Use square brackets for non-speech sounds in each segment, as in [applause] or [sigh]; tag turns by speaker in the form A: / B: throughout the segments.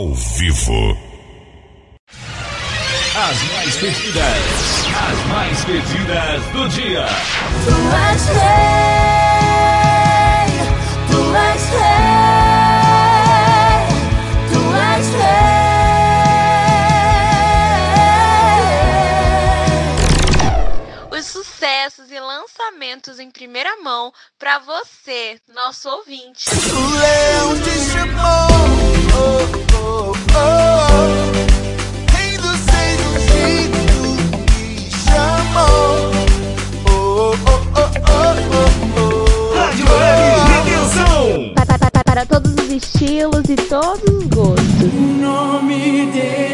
A: ao vivo.
B: As mais pedidas, as mais pedidas do dia.
C: Tu és rei, tu és rei, tu és rei.
D: Os sucessos e lançamentos em primeira mão para você, nosso ouvinte.
C: O leão chamou, oh, oh, oh. Oh, oh, oh, oh, oh, oh.
E: Para todos os estilos e todos os gostos.
C: O nome dele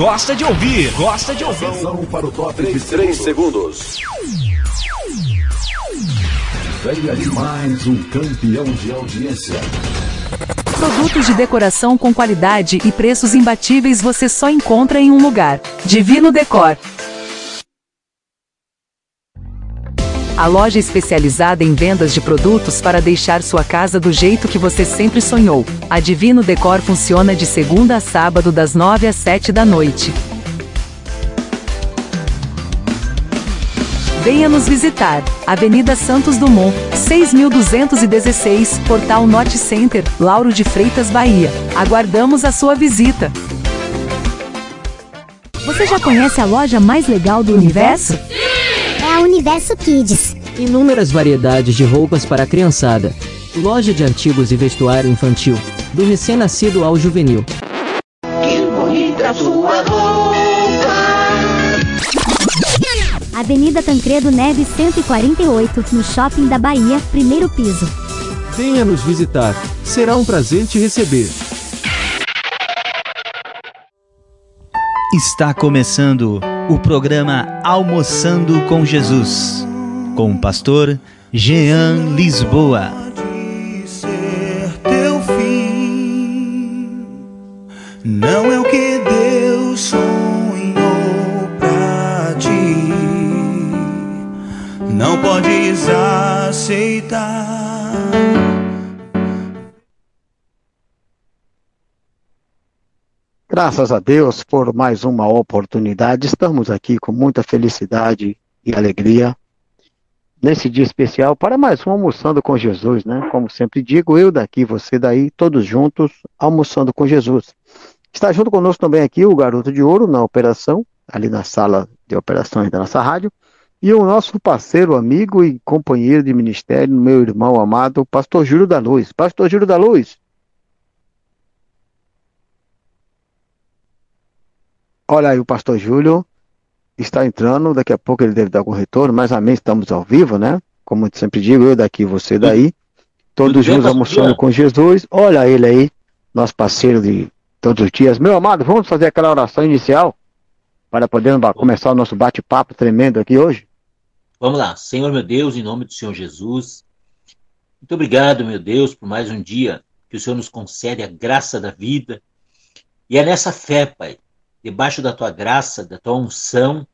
B: gosta de ouvir, gosta de ouvir.
F: Atenção para o top de 3 segundos. Venha de mais um campeão de audiência.
G: Produtos de decoração com qualidade e preços imbatíveis você só encontra em um lugar. Divino Decor. A loja especializada em vendas de produtos para deixar sua casa do jeito que você sempre sonhou. A Divino Decor funciona de segunda a sábado das 9 às 7 da noite. Venha nos visitar. Avenida Santos Dumont, 6216, Portal Norte Center, Lauro de Freitas, Bahia. Aguardamos a sua visita.
E: Você já conhece a loja mais legal do universo?
H: É a Universo Kids.
I: Inúmeras variedades de roupas para a criançada. Loja de artigos e vestuário infantil, do recém-nascido ao juvenil.
C: Que bonita sua roupa.
H: Avenida Tancredo Neves 148, no Shopping da Bahia, primeiro piso.
J: Venha nos visitar. Será um prazer te receber.
K: Está começando o programa Almoçando com Jesus, com o pastor Jean Lisboa.
C: Não é o que Deus sonhou pra ti. Não podes aceitar.
L: Graças a Deus por mais uma oportunidade. Estamos aqui com muita felicidade e alegria nesse dia especial para mais um Almoçando com Jesus, né? Como sempre digo, eu daqui, você daí, todos juntos, almoçando com Jesus. Está junto conosco também aqui o Garoto de Ouro na operação, ali na sala de operações da nossa rádio, e o nosso parceiro, amigo e companheiro de ministério, meu irmão amado, Pastor Júlio da Luz. Pastor Júlio da Luz. Olha aí, o pastor Júlio está entrando, daqui a pouco ele deve dar algum retorno, mas amém, estamos ao vivo, né? Como eu sempre digo, eu daqui, você daí, todos juntos almoçando com Jesus. Olha ele aí, nosso parceiro de todos os dias. Meu amado, vamos fazer aquela oração inicial para podermos começar o nosso bate-papo tremendo aqui hoje?
M: Vamos lá. Senhor meu Deus, em nome do Senhor Jesus, muito obrigado, meu Deus, por mais um dia que o Senhor nos concede a graça da vida. E é nessa fé, Pai, debaixo da tua graça, da tua unção,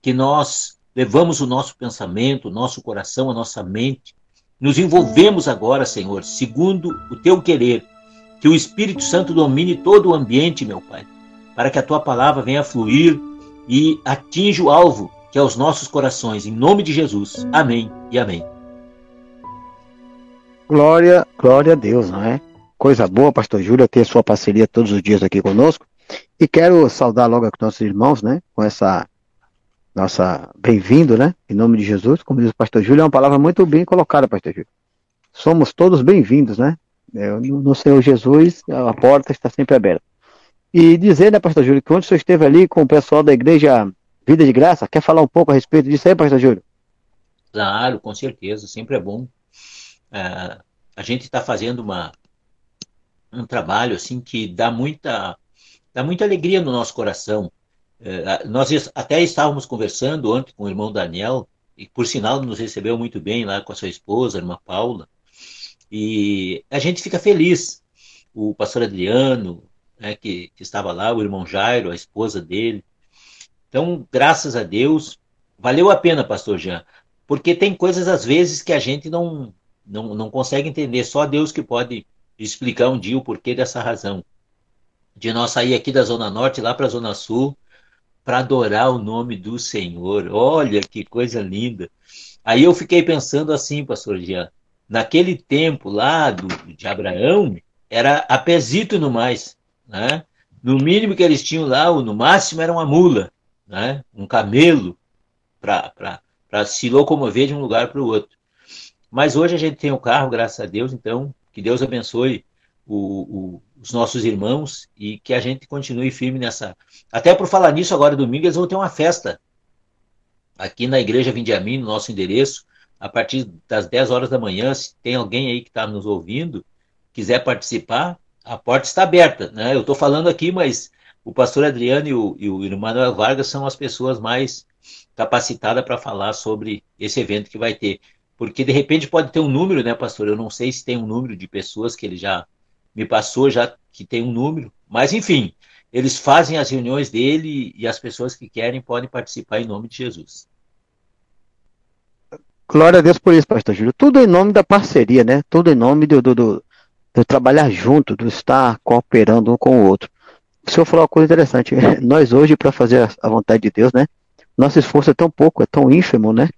M: que nós levamos o nosso pensamento, o nosso coração, a nossa mente, nos envolvemos agora, Senhor, segundo o teu querer, que o Espírito Santo domine todo o ambiente, meu Pai, para que a tua palavra venha fluir e atinja o alvo, que é os nossos corações, em nome de Jesus. Amém e amém.
L: Glória, glória a Deus, não é? Coisa boa, pastor Júlio, ter sua parceria todos os dias aqui conosco. E quero saudar logo aqui nossos irmãos, né? Com essa nossa bem-vindo, né? Em nome de Jesus, como diz o pastor Júlio, é uma palavra muito bem colocada, pastor Júlio. Somos todos bem-vindos, né? É, No Senhor Jesus, a porta está sempre aberta. E dizer, né, pastor Júlio, que onde o senhor esteve ali com o pessoal da igreja Vida de Graça, quer falar um pouco a respeito disso aí, pastor Júlio?
M: Claro, com certeza, sempre é bom uh, a gente está fazendo uma, um trabalho assim que dá muita, dá muita alegria no nosso coração. Uh, nós até estávamos conversando ontem com o irmão Daniel, e por sinal nos recebeu muito bem lá com a sua esposa, a irmã Paula, e a gente fica feliz. O pastor Adriano, né, que, que estava lá, o irmão Jairo, a esposa dele. Então, graças a Deus, valeu a pena, pastor Jean, porque tem coisas às vezes que a gente não, não, não consegue entender, só Deus que pode explicar um dia o porquê dessa razão. De nós sair aqui da Zona Norte lá para a Zona Sul para adorar o nome do Senhor. Olha que coisa linda. Aí eu fiquei pensando assim, pastor Jean, naquele tempo lá do, de Abraão, era a no mais. Né? No mínimo que eles tinham lá, no máximo era uma mula, né? um camelo, para se locomover de um lugar para o outro. Mas hoje a gente tem o carro, graças a Deus, então que Deus abençoe o, o, os nossos irmãos e que a gente continue firme nessa. Até por falar nisso, agora domingo eles vão ter uma festa aqui na Igreja Vindiamin, no nosso endereço, a partir das 10 horas da manhã. Se tem alguém aí que está nos ouvindo, quiser participar, a porta está aberta. Né? Eu estou falando aqui, mas o pastor Adriano e o, e o Emmanuel Vargas são as pessoas mais capacitadas para falar sobre esse evento que vai ter. Porque de repente pode ter um número, né, pastor? Eu não sei se tem um número de pessoas que ele já me passou, já que tem um número. Mas, enfim, eles fazem as reuniões dele e as pessoas que querem podem participar em nome de Jesus.
L: Glória a Deus por isso, pastor Júlio. Tudo em nome da parceria, né? Tudo em nome do, do, do, do trabalhar junto, do estar cooperando um com o outro. O senhor falou uma coisa interessante. [laughs] Nós hoje, para fazer a vontade de Deus, né? Nosso esforço é tão pouco, é tão ínfimo, né?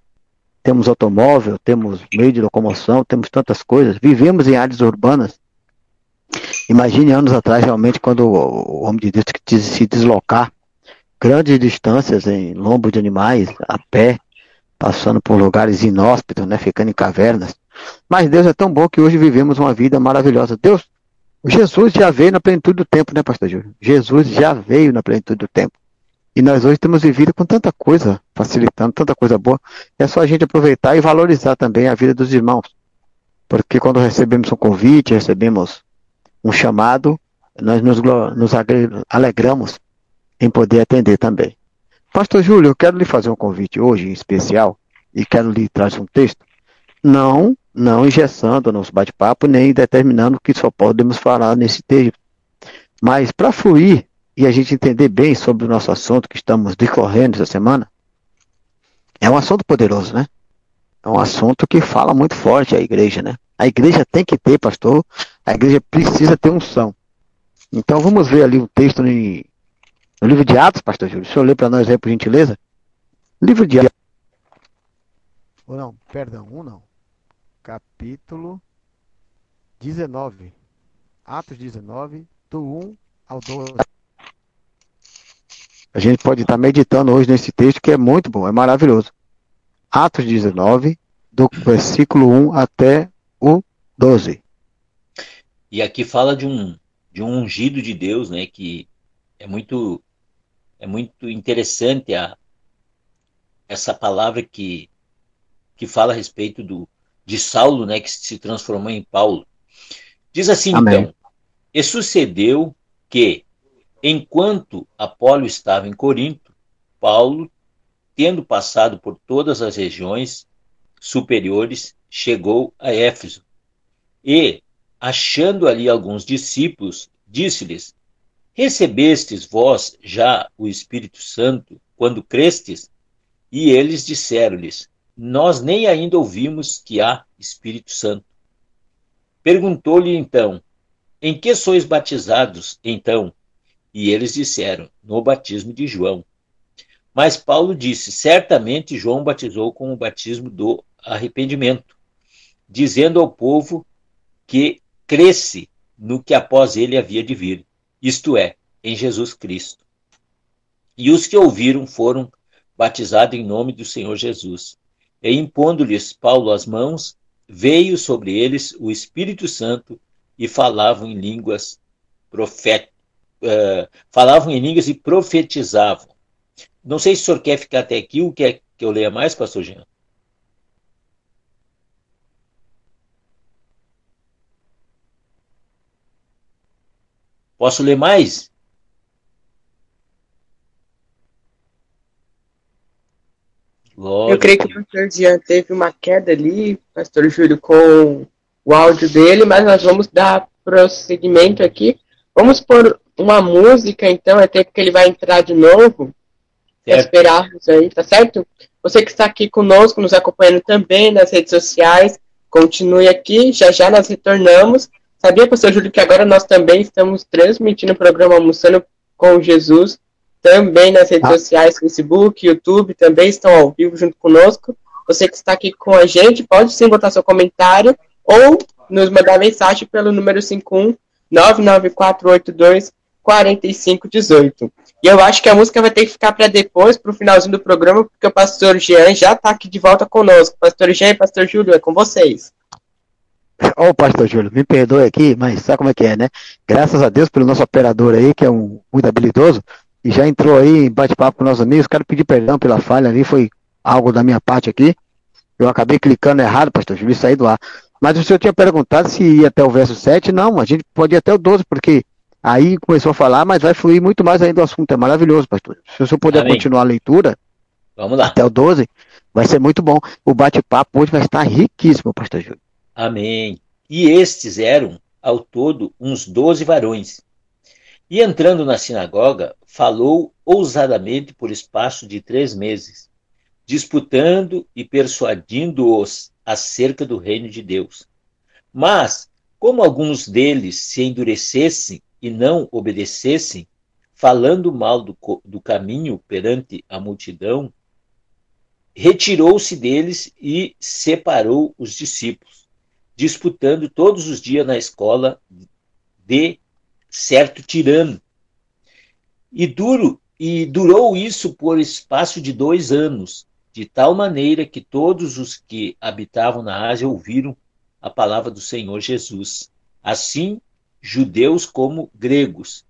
L: temos automóvel, temos meio de locomoção, temos tantas coisas, vivemos em áreas urbanas. Imagine anos atrás, realmente, quando o homem de Deus se deslocar grandes distâncias em lombo de animais, a pé, passando por lugares inóspitos, né, ficando em cavernas. Mas Deus é tão bom que hoje vivemos uma vida maravilhosa. Deus, Jesus já veio na plenitude do tempo, né, pastor Júlio? Jesus já veio na plenitude do tempo. E nós hoje temos vivido com tanta coisa, facilitando, tanta coisa boa. É só a gente aproveitar e valorizar também a vida dos irmãos. Porque quando recebemos um convite, recebemos um chamado, nós nos, nos alegramos em poder atender também. Pastor Júlio, eu quero lhe fazer um convite hoje em especial e quero lhe trazer um texto. Não, não engessando nosso bate-papo, nem determinando que só podemos falar nesse texto. Mas para fluir e a gente entender bem sobre o nosso assunto que estamos decorrendo essa semana, é um assunto poderoso, né? É um assunto que fala muito forte à igreja, né? A igreja tem que ter, pastor, a igreja precisa ter unção. Então vamos ver ali um texto no, no livro de Atos, pastor Júlio. O senhor lê para nós aí, por gentileza? Livro de Atos.
A: Ou não, perdão, um não. Capítulo 19. Atos 19, do 1 ao 12.
L: A gente pode estar meditando hoje nesse texto que é muito bom, é maravilhoso. Atos 19, do versículo 1 até o 12.
M: E aqui fala de um, de um ungido de Deus, né, que é muito é muito interessante a, essa palavra que, que fala a respeito do, de Saulo, né, que se transformou em Paulo. Diz assim, Amém. então, e sucedeu que, Enquanto Apolo estava em Corinto, Paulo, tendo passado por todas as regiões superiores, chegou a Éfeso. E, achando ali alguns discípulos, disse-lhes: Recebestes vós já o Espírito Santo quando crestes? E eles disseram-lhes: Nós nem ainda ouvimos que há Espírito Santo. Perguntou-lhe então: Em que sois batizados, então? E eles disseram: No batismo de João. Mas Paulo disse: Certamente João batizou com o batismo do arrependimento, dizendo ao povo que cresce no que após ele havia de vir, isto é, em Jesus Cristo. E os que ouviram foram batizados em nome do Senhor Jesus. E impondo-lhes Paulo as mãos, veio sobre eles o Espírito Santo e falavam em línguas proféticas uh, falavam em línguas e profetizavam. Não sei se o senhor quer ficar até aqui ou quer que eu leia mais, pastor Jean? Posso ler mais?
N: Eu creio que o pastor Jean teve uma queda ali, pastor Júlio, com o áudio dele, mas nós vamos dar prosseguimento aqui. Vamos pôr uma música, então, até porque ele vai entrar de novo. Esperarmos aí, tá certo? Você que está aqui conosco, nos acompanhando também nas redes sociais, continue aqui, já já nós retornamos. Sabia, pastor Júlio, que agora nós também estamos transmitindo o programa Almoçando com Jesus, também nas redes ah. sociais, Facebook, YouTube, também estão ao vivo junto conosco. Você que está aqui com a gente, pode sim botar seu comentário ou nos mandar mensagem pelo número 51 99482 4518. E eu acho que a música vai ter que ficar para depois, para o finalzinho do programa, porque o pastor Jean já está aqui de volta conosco. Pastor Jean e pastor Júlio, é com vocês.
L: Ô, oh, pastor Júlio, me perdoe aqui, mas sabe como é que é, né? Graças a Deus pelo nosso operador aí, que é um muito habilidoso, e já entrou aí em bate-papo com nossos amigos. Quero pedir perdão pela falha ali, foi algo da minha parte aqui. Eu acabei clicando errado, pastor Júlio, e saí do ar. Mas o senhor tinha perguntado se ia até o verso 7. Não, a gente pode ir até o 12, porque aí começou a falar, mas vai fluir muito mais ainda o assunto. É maravilhoso, pastor. Se o senhor puder Amém. continuar a leitura,
M: Vamos lá.
L: até o 12, vai ser muito bom. O bate-papo hoje vai estar riquíssimo, pastor Júlio.
M: Amém. E estes eram, ao todo, uns doze varões. E entrando na sinagoga, falou ousadamente por espaço de três meses, disputando e persuadindo-os acerca do reino de Deus. Mas, como alguns deles se endurecessem e não obedecessem, falando mal do, do caminho perante a multidão, retirou-se deles e separou os discípulos, disputando todos os dias na escola de certo tirano. E duro e durou isso por espaço de dois anos, de tal maneira que todos os que habitavam na Ásia ouviram a palavra do Senhor Jesus, assim judeus como gregos.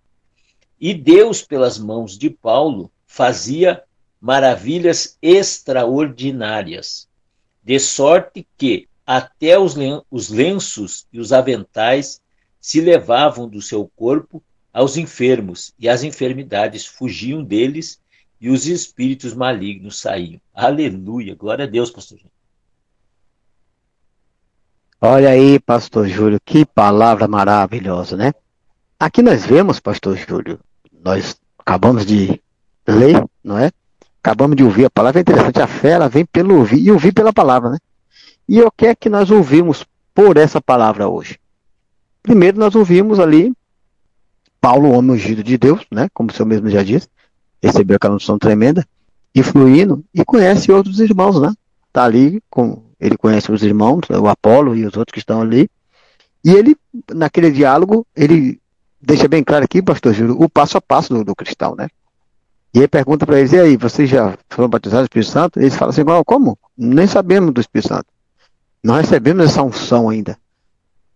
M: E Deus, pelas mãos de Paulo, fazia maravilhas extraordinárias, de sorte que até os lenços e os aventais se levavam do seu corpo aos enfermos, e as enfermidades fugiam deles e os espíritos malignos saíam. Aleluia, glória a Deus, pastor Júlio.
L: Olha aí, pastor Júlio, que palavra maravilhosa, né? Aqui nós vemos, pastor Júlio, nós acabamos de ler, não é? Acabamos de ouvir a palavra, é interessante, a fé ela vem pelo ouvir e ouvir pela palavra, né? E o que é que nós ouvimos por essa palavra hoje? Primeiro nós ouvimos ali Paulo, homem ungido de Deus, né? Como o senhor mesmo já disse, recebeu aquela unção tremenda, influindo e conhece outros irmãos, né? Tá ali com ele conhece os irmãos, o Apolo e os outros que estão ali. E ele, naquele diálogo, ele deixa bem claro aqui, pastor Júlio, o passo a passo do, do cristão, né? E ele pergunta para eles, e aí, vocês já foram batizados do Espírito Santo? Eles falam assim, como? Nem sabemos do Espírito Santo. Não recebemos essa unção ainda.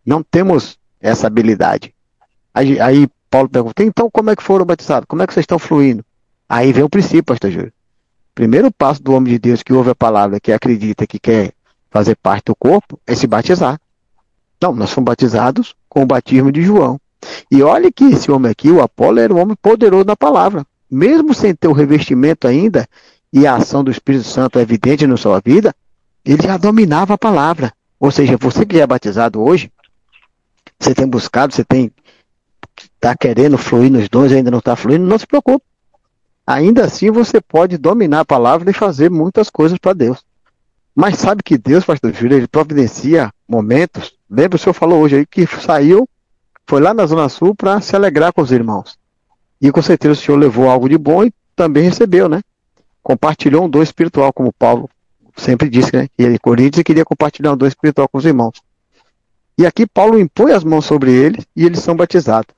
L: Não temos essa habilidade. Aí, aí Paulo pergunta, então como é que foram batizados? Como é que vocês estão fluindo? Aí vem o princípio, pastor Júlio. Primeiro passo do homem de Deus que ouve a palavra, que acredita que quer fazer parte do corpo, é se batizar. Não, nós fomos batizados com o batismo de João. E olha que esse homem aqui, o Apolo, era um homem poderoso na palavra. Mesmo sem ter o revestimento ainda e a ação do Espírito Santo evidente na sua vida, ele já dominava a palavra. Ou seja, você que é batizado hoje, você tem buscado, você tem está querendo fluir nos dons ainda não está fluindo, não se preocupe. Ainda assim você pode dominar a palavra e fazer muitas coisas para Deus. Mas sabe que Deus, pastor Júlio, ele providencia momentos. Lembra o senhor falou hoje aí que saiu, foi lá na Zona Sul para se alegrar com os irmãos. E com certeza o senhor levou algo de bom e também recebeu, né? Compartilhou um dom espiritual, como Paulo sempre disse, né? Que ele, Coríntios, queria compartilhar um dom espiritual com os irmãos. E aqui Paulo impõe as mãos sobre eles e eles são batizados.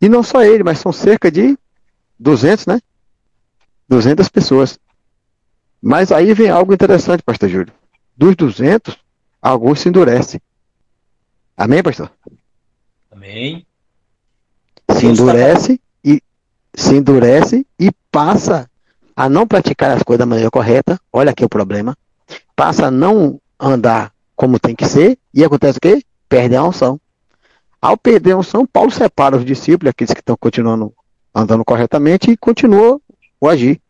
L: E não só ele, mas são cerca de 200, né? 200 pessoas. Mas aí vem algo interessante, pastor Júlio. Dos 200, alguns se endurecem. Amém, pastor?
M: Amém.
L: Se endurece e se endurece e passa a não praticar as coisas da maneira correta. Olha aqui o problema. Passa a não andar como tem que ser e acontece o quê? Perde a unção. Ao perder a unção, Paulo separa os discípulos, aqueles que estão continuando andando corretamente, e continua o agir.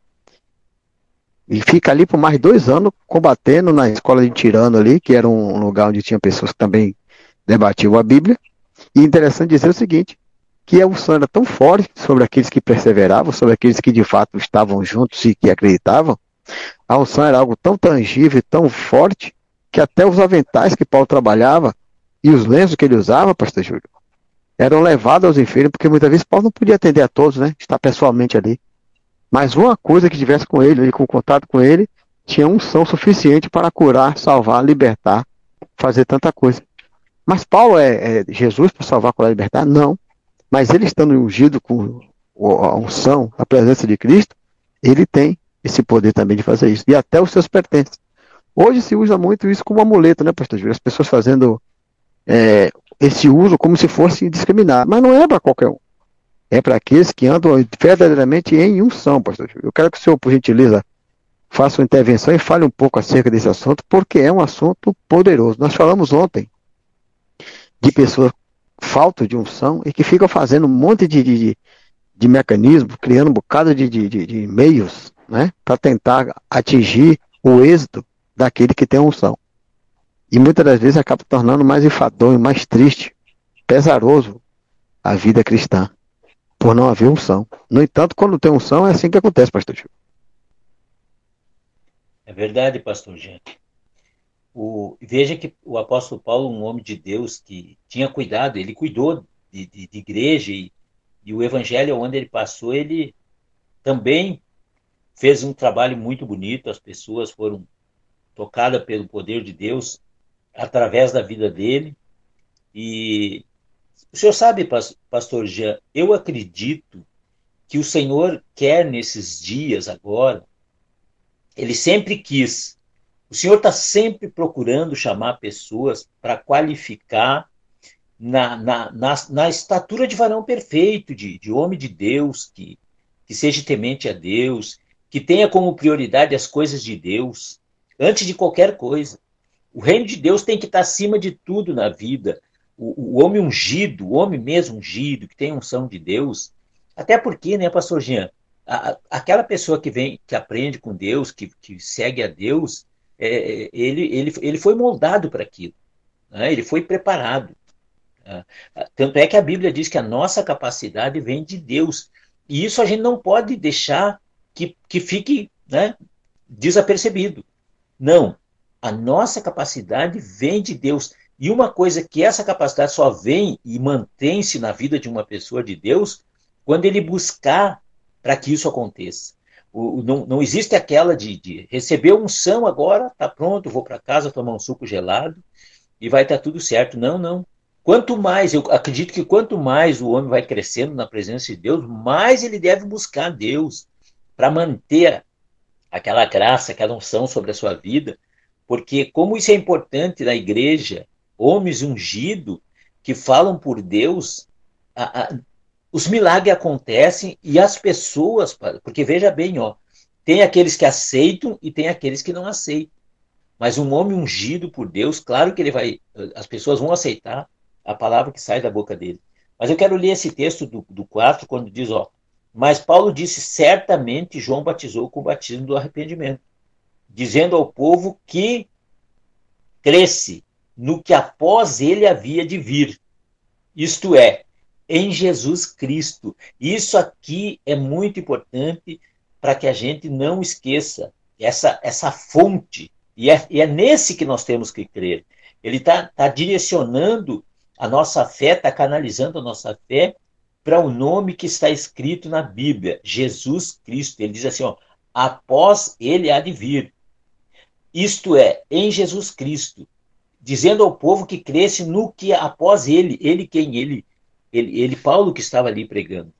L: E fica ali por mais dois anos combatendo na escola de Tirano ali, que era um lugar onde tinha pessoas que também debatiam a Bíblia. E interessante dizer o seguinte, que a unção era tão forte sobre aqueles que perseveravam, sobre aqueles que de fato estavam juntos e que acreditavam, a unção era algo tão tangível, tão forte, que até os aventais que Paulo trabalhava e os lenços que ele usava, pastor Júlio, eram levados aos enfermos, porque muitas vezes Paulo não podia atender a todos, né? Estar pessoalmente ali. Mas uma coisa que tivesse com ele, ele com contato com ele, tinha unção suficiente para curar, salvar, libertar, fazer tanta coisa. Mas Paulo é, é Jesus para salvar, curar, libertar? Não. Mas ele estando ungido com a unção, a presença de Cristo, ele tem esse poder também de fazer isso. E até os seus pertences. Hoje se usa muito isso como amuleto, né, pastor Júlio? As pessoas fazendo é, esse uso como se fosse discriminar. Mas não é para qualquer um. É para aqueles que andam verdadeiramente em unção, pastor Júlio. Eu quero que o senhor, por gentileza, faça uma intervenção e fale um pouco acerca desse assunto, porque é um assunto poderoso. Nós falamos ontem de pessoas falta de unção e que ficam fazendo um monte de, de, de mecanismo, criando um bocado de, de, de meios né, para tentar atingir o êxito daquele que tem unção. E muitas das vezes acaba tornando mais enfadonho, mais triste, pesaroso a vida cristã, por não haver unção. No entanto, quando tem unção, é assim que acontece, pastor Chico.
M: É verdade, pastor Jean. O, veja que o apóstolo Paulo, um homem de Deus que tinha cuidado, ele cuidou de, de, de igreja e, e, o evangelho onde ele passou, ele também fez um trabalho muito bonito, as pessoas foram tocadas pelo poder de Deus através da vida dele. E o senhor sabe, pastor Jean, eu acredito que o Senhor quer nesses dias agora, ele sempre quis o Senhor está sempre procurando chamar pessoas para qualificar na, na, na, na, estatura de varão perfeito, de, de homem de Deus, que, que seja temente a Deus, que tenha como prioridade as coisas de Deus, antes de qualquer coisa. O reino de Deus tem que estar acima de tudo na vida. O, o homem ungido, o homem mesmo ungido, que tem unção de Deus, até porque, né, pastor Jean, a, aquela pessoa que vem, que aprende com Deus, que, que segue a Deus, é, ele, ele, ele foi moldado para aquilo, né? ele foi preparado. Né? Tanto é que a Bíblia diz que a nossa capacidade vem de Deus. E isso a gente não pode deixar que, que fique né, desapercebido. Não. A nossa capacidade vem de Deus. E uma coisa que essa capacidade só vem e mantém-se na vida de uma pessoa de Deus quando ele buscar para que isso aconteça. O, não, não existe aquela de, de receber unção agora, tá pronto, vou para casa tomar um suco gelado e vai estar tá tudo certo. Não, não. Quanto mais, eu acredito que quanto mais o homem vai crescendo na presença de Deus, mais ele deve buscar Deus para manter aquela graça, aquela unção sobre a sua vida, porque como isso é importante na igreja, homens ungidos que falam por Deus, a, a, os milagres acontecem e as pessoas, porque veja bem, ó, tem aqueles que aceitam e tem aqueles que não aceitam. Mas um homem ungido por Deus, claro que ele vai, as pessoas vão aceitar a palavra que sai da boca dele. Mas eu quero ler esse texto do, do 4, quando diz, ó, mas Paulo disse, certamente João batizou com o batismo do arrependimento, dizendo ao povo que cresce no que após ele havia de vir, isto é, em Jesus Cristo. Isso aqui é muito importante para que a gente não esqueça essa, essa fonte. E é, e é nesse que nós temos que crer. Ele está tá direcionando a nossa fé, está canalizando a nossa fé para o nome que está escrito na Bíblia, Jesus Cristo. Ele diz assim: ó, após ele há de vir. Isto é, em Jesus Cristo, dizendo ao povo que cresce no que após ele, ele quem? Ele, ele, ele Paulo que estava ali pregando.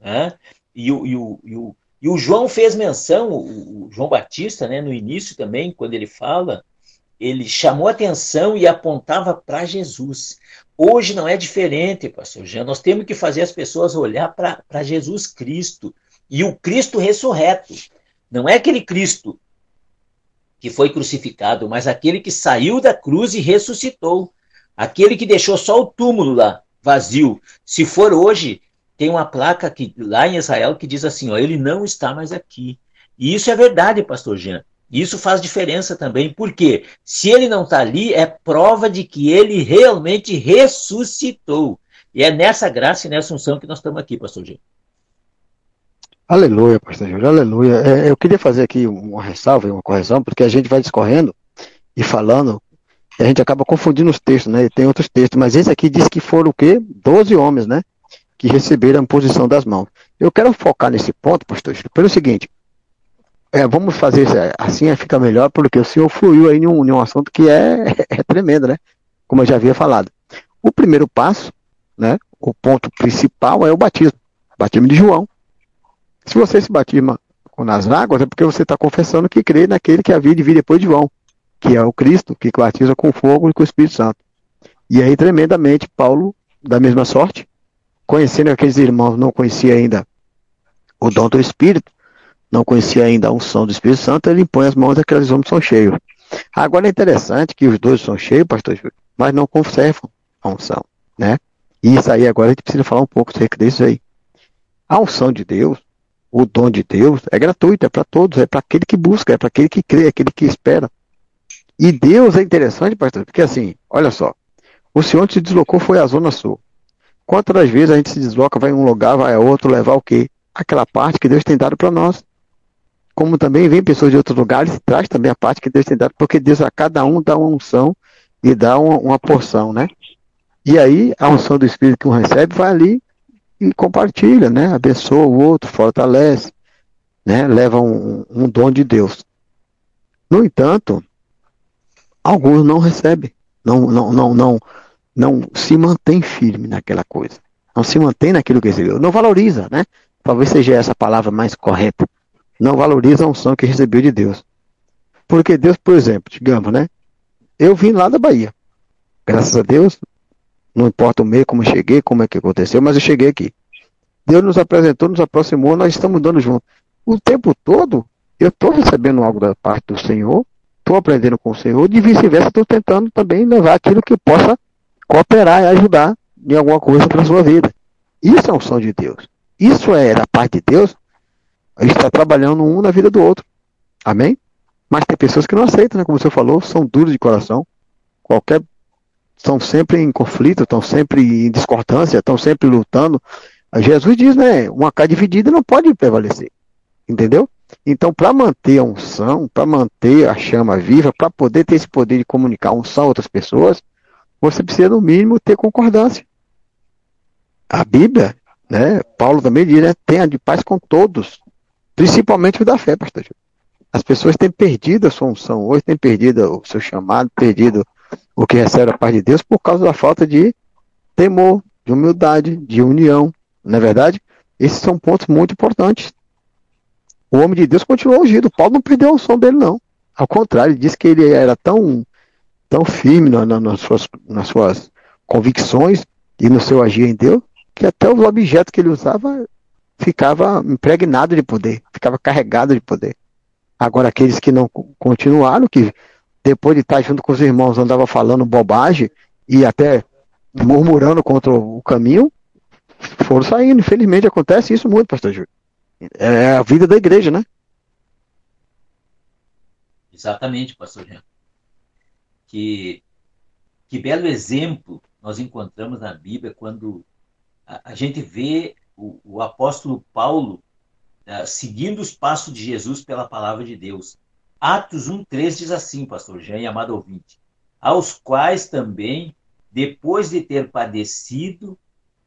M: Né? E, o, e, o, e, o, e o João fez menção, o, o João Batista, né, no início também, quando ele fala, ele chamou atenção e apontava para Jesus. Hoje não é diferente, pastor Jean. Nós temos que fazer as pessoas olhar para Jesus Cristo e o Cristo ressurreto. Não é aquele Cristo que foi crucificado, mas aquele que saiu da cruz e ressuscitou. Aquele que deixou só o túmulo lá, vazio. Se for hoje, tem uma placa que, lá em Israel que diz assim: ó, ele não está mais aqui. E isso é verdade, pastor Jean. Isso faz diferença também, porque se ele não está ali, é prova de que ele realmente ressuscitou. E é nessa graça e nessa unção que nós estamos aqui, pastor Jean.
L: Aleluia, pastor Júlio, aleluia. É, eu queria fazer aqui uma ressalva e uma correção, porque a gente vai discorrendo e falando, e a gente acaba confundindo os textos, né? E tem outros textos, mas esse aqui diz que foram o quê? Doze homens, né? Que receberam a posição das mãos. Eu quero focar nesse ponto, pastor Júlio, pelo seguinte. É, vamos fazer assim, fica melhor, porque o senhor fluiu aí em um, em um assunto que é, [laughs] é tremendo, né? Como eu já havia falado. O primeiro passo, né? O ponto principal é o batismo. Batismo de João se você se batisma nas águas, é porque você está confessando que crê naquele que havia de vir depois de João, que é o Cristo, que batiza com fogo e com o Espírito Santo. E aí, tremendamente, Paulo, da mesma sorte, conhecendo aqueles irmãos, não conhecia ainda o dom do Espírito, não conhecia ainda a unção do Espírito Santo, ele impõe as mãos daqueles homens são cheios. Agora é interessante que os dois são cheios, pastor mas não conservam a unção, né? E isso aí agora a gente precisa falar um pouco acerca disso aí. A unção de Deus, o dom de Deus é gratuito, é para todos, é para aquele que busca, é para aquele que crê, é aquele que espera. E Deus é interessante, pastor, porque assim, olha só, o Senhor se deslocou foi a Zona Sul. Quantas vezes a gente se desloca, vai em um lugar, vai a outro, levar o quê? Aquela parte que Deus tem dado para nós. Como também vem pessoas de outros lugares, traz também a parte que Deus tem dado, porque Deus a cada um dá uma unção e dá uma, uma porção, né? E aí, a unção do Espírito que um recebe vai ali e compartilha, né? Abençoa o outro, fortalece, né? Leva um, um dom de Deus. No entanto, alguns não recebem, não, não, não, não, não se mantém firme naquela coisa, não se mantém naquilo que recebeu, não valoriza, né? Talvez seja essa palavra mais correta. Não valoriza a unção que recebeu de Deus. Porque Deus, por exemplo, digamos, né? Eu vim lá da Bahia. Graças a Deus, não importa o meio, como cheguei, como é que aconteceu, mas eu cheguei aqui. Deus nos apresentou, nos aproximou, nós estamos dando junto. O tempo todo, eu estou recebendo algo da parte do Senhor, estou aprendendo com o Senhor, e vice-versa, estou tentando também levar aquilo que possa cooperar e ajudar em alguma coisa para a sua vida. Isso é um som de Deus. Isso é da parte de Deus. A está trabalhando um na vida do outro. Amém? Mas tem pessoas que não aceitam, né? Como você falou, são duros de coração. Qualquer estão sempre em conflito, estão sempre em discordância, estão sempre lutando. Jesus diz, né? Uma casa dividida não pode prevalecer. Entendeu? Então, para manter a unção, para manter a chama viva, para poder ter esse poder de comunicar unção a outras pessoas, você precisa, no mínimo, ter concordância. A Bíblia, né? Paulo também diz, né? Tenha de paz com todos, principalmente o da fé, pastor. As pessoas têm perdido a sua unção hoje, têm perdido o seu chamado, perdido o que recebe a paz de Deus por causa da falta de temor, de humildade, de união. Não é verdade? Esses são pontos muito importantes. O homem de Deus continuou ungido. Paulo não perdeu o som dele, não. Ao contrário, ele disse que ele era tão, tão firme na, na, nas, suas, nas suas convicções e no seu agir em Deus, que até os objetos que ele usava ficava impregnado de poder, ficava carregado de poder. Agora, aqueles que não continuaram, que depois de estar junto com os irmãos, andava falando bobagem e até murmurando contra o caminho, foram saindo. Infelizmente acontece isso muito, pastor Júlio. É a vida da igreja, né?
M: Exatamente, pastor Jean. Que, que belo exemplo nós encontramos na Bíblia quando a, a gente vê o, o apóstolo Paulo uh, seguindo os passos de Jesus pela palavra de Deus. Atos 1,3 diz assim, pastor Jean e amado ouvinte, aos quais também, depois de ter padecido,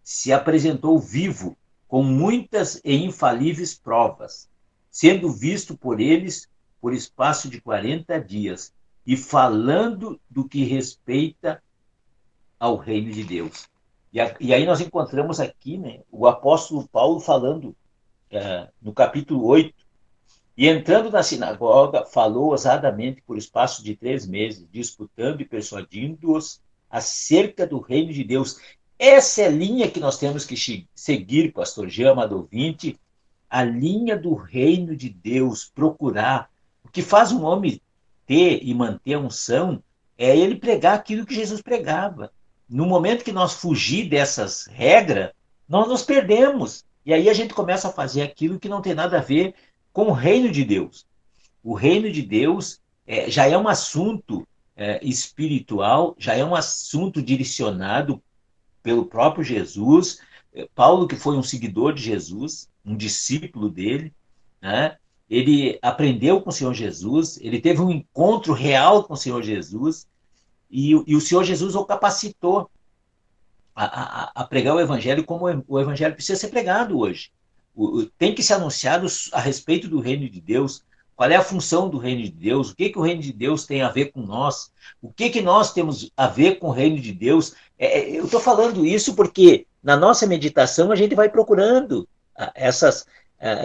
M: se apresentou vivo, com muitas e infalíveis provas, sendo visto por eles por espaço de 40 dias, e falando do que respeita ao reino de Deus. E, a, e aí nós encontramos aqui né, o apóstolo Paulo falando uh, no capítulo 8, e entrando na sinagoga, falou ousadamente por espaço de três meses, disputando e persuadindo-os acerca do reino de Deus. Essa é a linha que nós temos que seguir, pastor Jean, amado ouvinte, a linha do reino de Deus, procurar. O que faz um homem ter e manter a unção é ele pregar aquilo que Jesus pregava. No momento que nós fugir dessas regras, nós nos perdemos. E aí a gente começa a fazer aquilo que não tem nada a ver com o reino de Deus. O reino de Deus é, já é um assunto é, espiritual, já é um assunto direcionado pelo próprio Jesus. É, Paulo, que foi um seguidor de Jesus, um discípulo dele, né? ele aprendeu com o Senhor Jesus, ele teve um encontro real com o Senhor Jesus, e, e o Senhor Jesus o capacitou a, a, a, pregar o Evangelho como o Evangelho precisa ser pregado hoje. O, tem que ser anunciado a respeito do reino de Deus, qual é a função do reino de Deus, o que, que o reino de Deus tem a ver com nós, o que, que nós temos a ver com o reino de Deus. É, é eu estou falando isso porque na nossa meditação a gente vai procurando essas,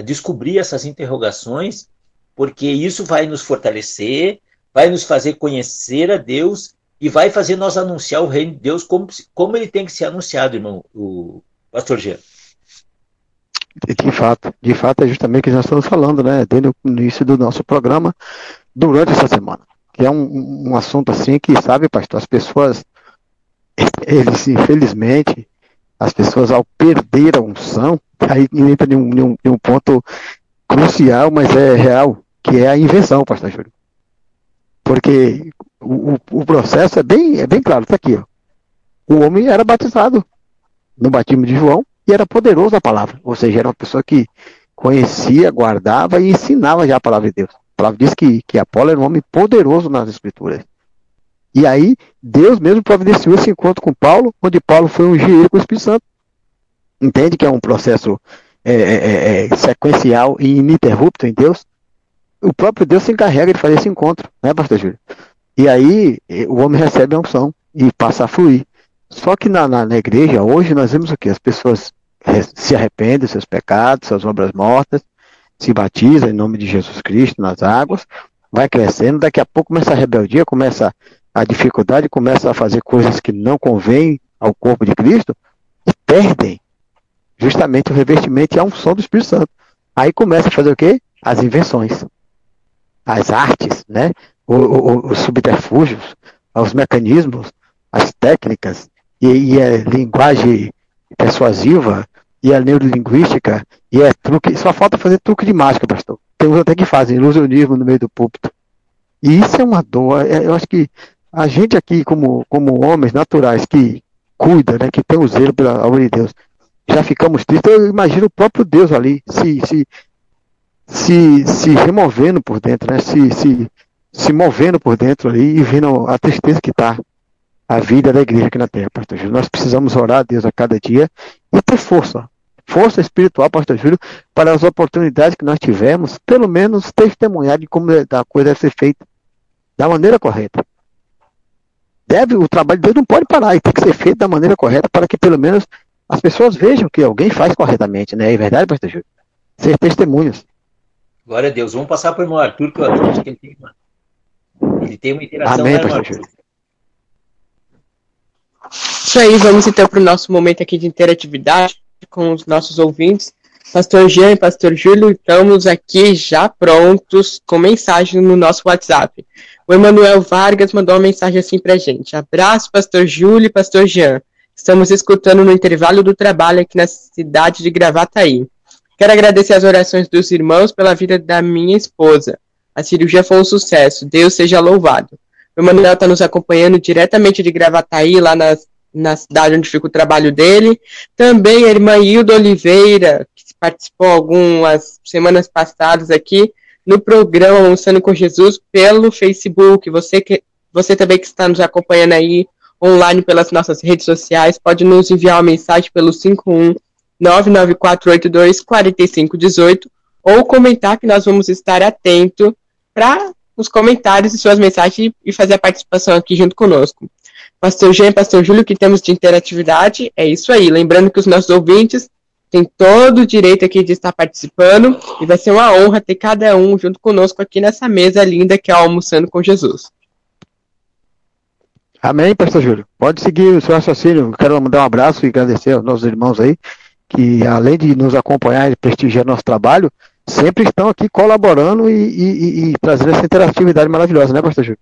M: descobrir essas interrogações, porque isso vai nos fortalecer, vai nos fazer conhecer a Deus e vai fazer nós anunciar o reino de Deus como, como ele tem que ser anunciado, irmão, o pastor Jean.
L: De fato, de fato é justamente o que nós estamos falando, né, desde o início do nosso programa, durante essa semana, que é um, um assunto assim que, sabe, pastor, as pessoas, [laughs] eles, infelizmente, as pessoas ao perder a unção, [laughs] aí entra em um, em em um ponto crucial, mas é real, que é a invenção, pastor Júlio. Porque o, o processo é bem, é bem claro, está aqui. Ó. O homem era batizado no batismo de João e era poderoso a palavra, ou seja, era uma pessoa que conhecia, guardava e ensinava já a palavra de Deus. A palavra diz que, que Apolo era um homem poderoso nas escrituras. E aí, Deus mesmo providenciou esse encontro com Paulo, onde Paulo foi ungido com o Espírito Santo. Entende que é um processo é, é, é, é, sequencial e ininterrupto em Deus? O próprio Deus se encarrega de fazer esse encontro, né, pastor Júlio? E aí, o homem recebe a unção e passa a fluir. Só que na, na, na igreja, hoje, nós vemos o que? As pessoas se arrependem dos seus pecados, suas obras mortas, se batizam em nome de Jesus Cristo nas águas, vai crescendo, daqui a pouco começa a rebeldia, começa a dificuldade, começa a fazer coisas que não convêm ao corpo de Cristo e perdem justamente o revestimento e a unção do Espírito Santo. Aí começa a fazer o quê? As invenções, as artes, né? Os subterfúgios, os mecanismos, as técnicas e, e a linguagem persuasiva e a neurolinguística e é truque. Só falta fazer truque de mágica, pastor. Tem uns até que fazem ilusionismo no meio do púlpito. E isso é uma dor. É, eu acho que a gente aqui, como, como homens naturais que cuida, né, que tem o zelo pela obra de Deus, já ficamos tristes. Eu imagino o próprio Deus ali se, se, se, se removendo por dentro, né, se, se, se movendo por dentro ali e vendo a tristeza que está a vida da igreja aqui na terra, pastor Júlio. Nós precisamos orar a Deus a cada dia e ter força, força espiritual, pastor Júlio, para as oportunidades que nós tivemos, pelo menos testemunhar de como a coisa deve ser feita da maneira correta deve, o trabalho de Deus não pode parar, e tem que ser feito da maneira correta para que pelo menos as pessoas vejam que alguém faz corretamente, né? É verdade, pastor Júlio? Ser testemunhas.
M: Glória a Deus. Vamos passar para o irmão Arthur, que eu acredito que ele tem uma, ele tem uma interação.
L: Amém, pastor Júlio.
N: Isso aí, vamos então para o nosso momento aqui de interatividade com os nossos ouvintes. Pastor Jean e Pastor Júlio, estamos aqui já prontos com mensagem no nosso WhatsApp. O Emanuel Vargas mandou uma mensagem assim pra gente. Abraço, pastor Júlio e pastor Jean. Estamos escutando no intervalo do trabalho aqui na cidade de Gravataí. Quero agradecer as orações dos irmãos pela vida da minha esposa. A cirurgia foi um sucesso. Deus seja louvado. O Emanuel está nos acompanhando diretamente de Gravataí, lá na, na cidade onde fica o trabalho dele. Também a irmã Hilda Oliveira, que participou algumas semanas passadas aqui, no programa Almoçando com Jesus pelo Facebook. Você, que, você também que está nos acompanhando aí online pelas nossas redes sociais, pode nos enviar uma mensagem pelo 51 99482 4518 ou comentar que nós vamos estar atento para os comentários e suas mensagens e fazer a participação aqui junto conosco. Pastor Jean e Pastor Júlio, que temos de interatividade, é isso aí. Lembrando que os nossos ouvintes tem todo o direito aqui de estar participando e vai ser uma honra ter cada um junto conosco aqui nessa mesa linda que é Almoçando com Jesus.
L: Amém, pastor Júlio. Pode seguir o seu raciocínio. Quero mandar um abraço e agradecer aos nossos irmãos aí, que além de nos acompanhar e prestigiar nosso trabalho, sempre estão aqui colaborando e, e, e, trazendo essa interatividade maravilhosa, né, pastor Júlio?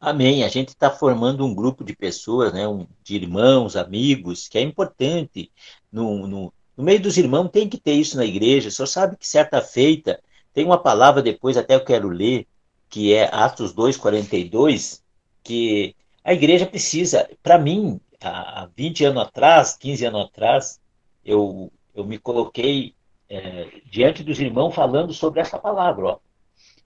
M: Amém. A gente está formando um grupo de pessoas, né, um, de irmãos, amigos, que é importante. No, no, no, meio dos irmãos tem que ter isso na igreja. Senhor sabe que certa feita, tem uma palavra depois, até eu quero ler, que é Atos 2,42, que a igreja precisa, para mim, há 20 anos atrás, 15 anos atrás, eu, eu me coloquei é, diante dos irmãos falando sobre essa palavra. Ó.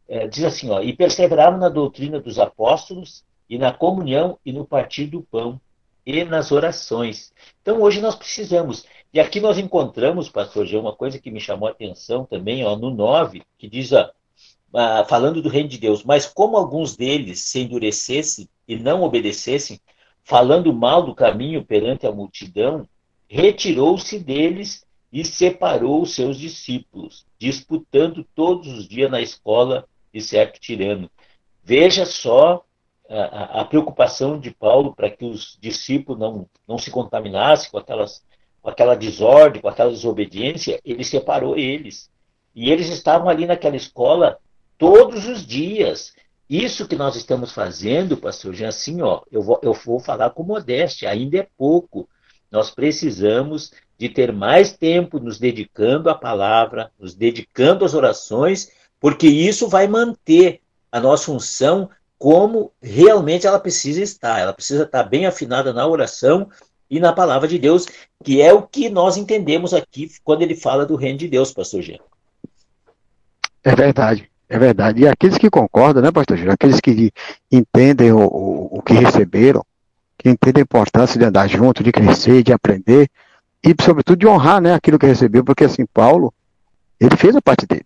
M: É, diz assim, ó, e perseveraram na doutrina dos apóstolos e na comunhão e no partir do pão e nas orações. Então hoje nós precisamos. E aqui nós encontramos, pastor Jean, uma coisa que me chamou a atenção também, ó, no 9, que diz, ó, ah, falando do reino de Deus, mas como alguns deles se endurecessem e não obedecessem, falando mal do caminho perante a multidão, retirou-se deles e separou os seus discípulos, disputando todos os dias na escola de certo tirano. Veja só a, a preocupação de Paulo para que os discípulos não, não se contaminassem com, aquelas, com aquela desordem, com aquela desobediência, ele separou eles. E eles estavam ali naquela escola todos os dias. Isso que nós estamos fazendo, pastor Jean, assim, ó, eu vou, eu vou falar com modéstia, ainda é pouco. Nós precisamos de ter mais tempo nos dedicando à palavra, nos dedicando às orações, porque isso vai manter a nossa função como realmente ela precisa estar. Ela precisa estar bem afinada na oração e na palavra de Deus, que é o que nós entendemos aqui quando ele fala do reino de Deus, pastor Jean.
L: É verdade. É verdade. E aqueles que concordam, né, pastor Júlio? Aqueles que entendem o, o, o, que receberam, que a importância de andar junto, de crescer, de aprender, e sobretudo de honrar né, aquilo que recebeu, porque assim, Paulo, ele fez a parte dele.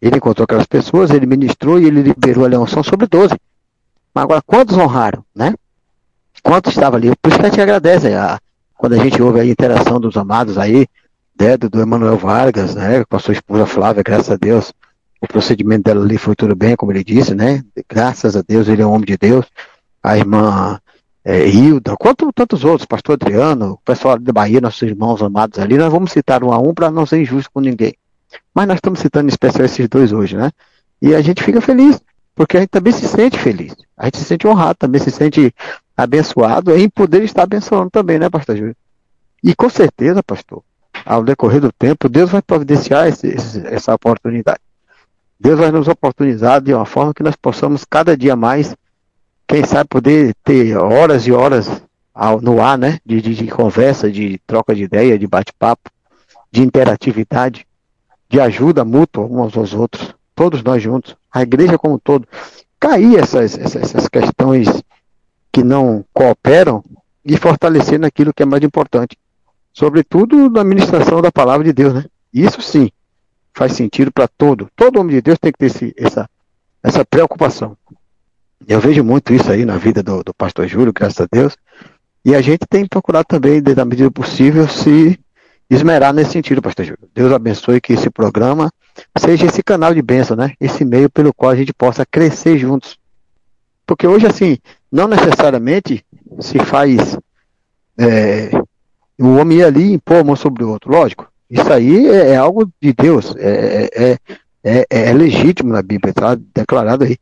L: Ele encontrou aquelas pessoas, ele ministrou e ele liberou a leonção sobre 12. Mas agora, quantos honraram, né? Quantos estavam ali? Por isso que a gente agradece a, quando a gente ouve a interação dos amados aí, né, do, do Emanuel Vargas, né, com a sua esposa Flávia, graças a Deus, o procedimento dela ali foi tudo bem, como ele disse, né? Graças a Deus, ele é um homem de Deus. A irmã é, Hilda, quanto tantos outros, pastor Adriano, o pessoal da Bahia, nossos irmãos amados ali, nós vamos citar um a um para não ser injusto com ninguém. Mas nós estamos citando em especial esses dois hoje, né? E a gente fica feliz, porque a gente também se sente feliz. A gente se sente honrado, também se sente abençoado em poder estar abençoando também, né, pastor Júlio? E com certeza, pastor, ao decorrer do tempo, Deus vai providenciar esse, esse, essa oportunidade. Deus vai nos oportunizar de uma forma que nós possamos cada dia mais, quem sabe, poder ter horas e horas no ar, né? De, de, de conversa, de troca de ideia, de bate-papo, de interatividade, de ajuda mútua uns aos outros, todos nós juntos, a igreja como um todo. Cair essas, essas, essas questões que não cooperam e fortalecer naquilo que é mais importante. Sobretudo na administração da palavra de Deus, né? Isso sim, faz sentido para todo. Todo homem de Deus tem que ter esse, essa, essa preocupação. Eu vejo muito isso aí na vida do, do pastor Júlio, graças a Deus. E a gente tem procurado também, da medida possível, se esmerar nesse sentido, pastor Júlio. Deus abençoe que esse programa seja esse canal de bênção, né? Esse meio pelo qual a gente possa crescer juntos. Porque hoje, assim, não necessariamente se faz é, o homem ir ali e impor a mão sobre o outro, lógico. Isso aí é, é algo de Deus, é, é, é, é legítimo na Bíblia, está declarado aí.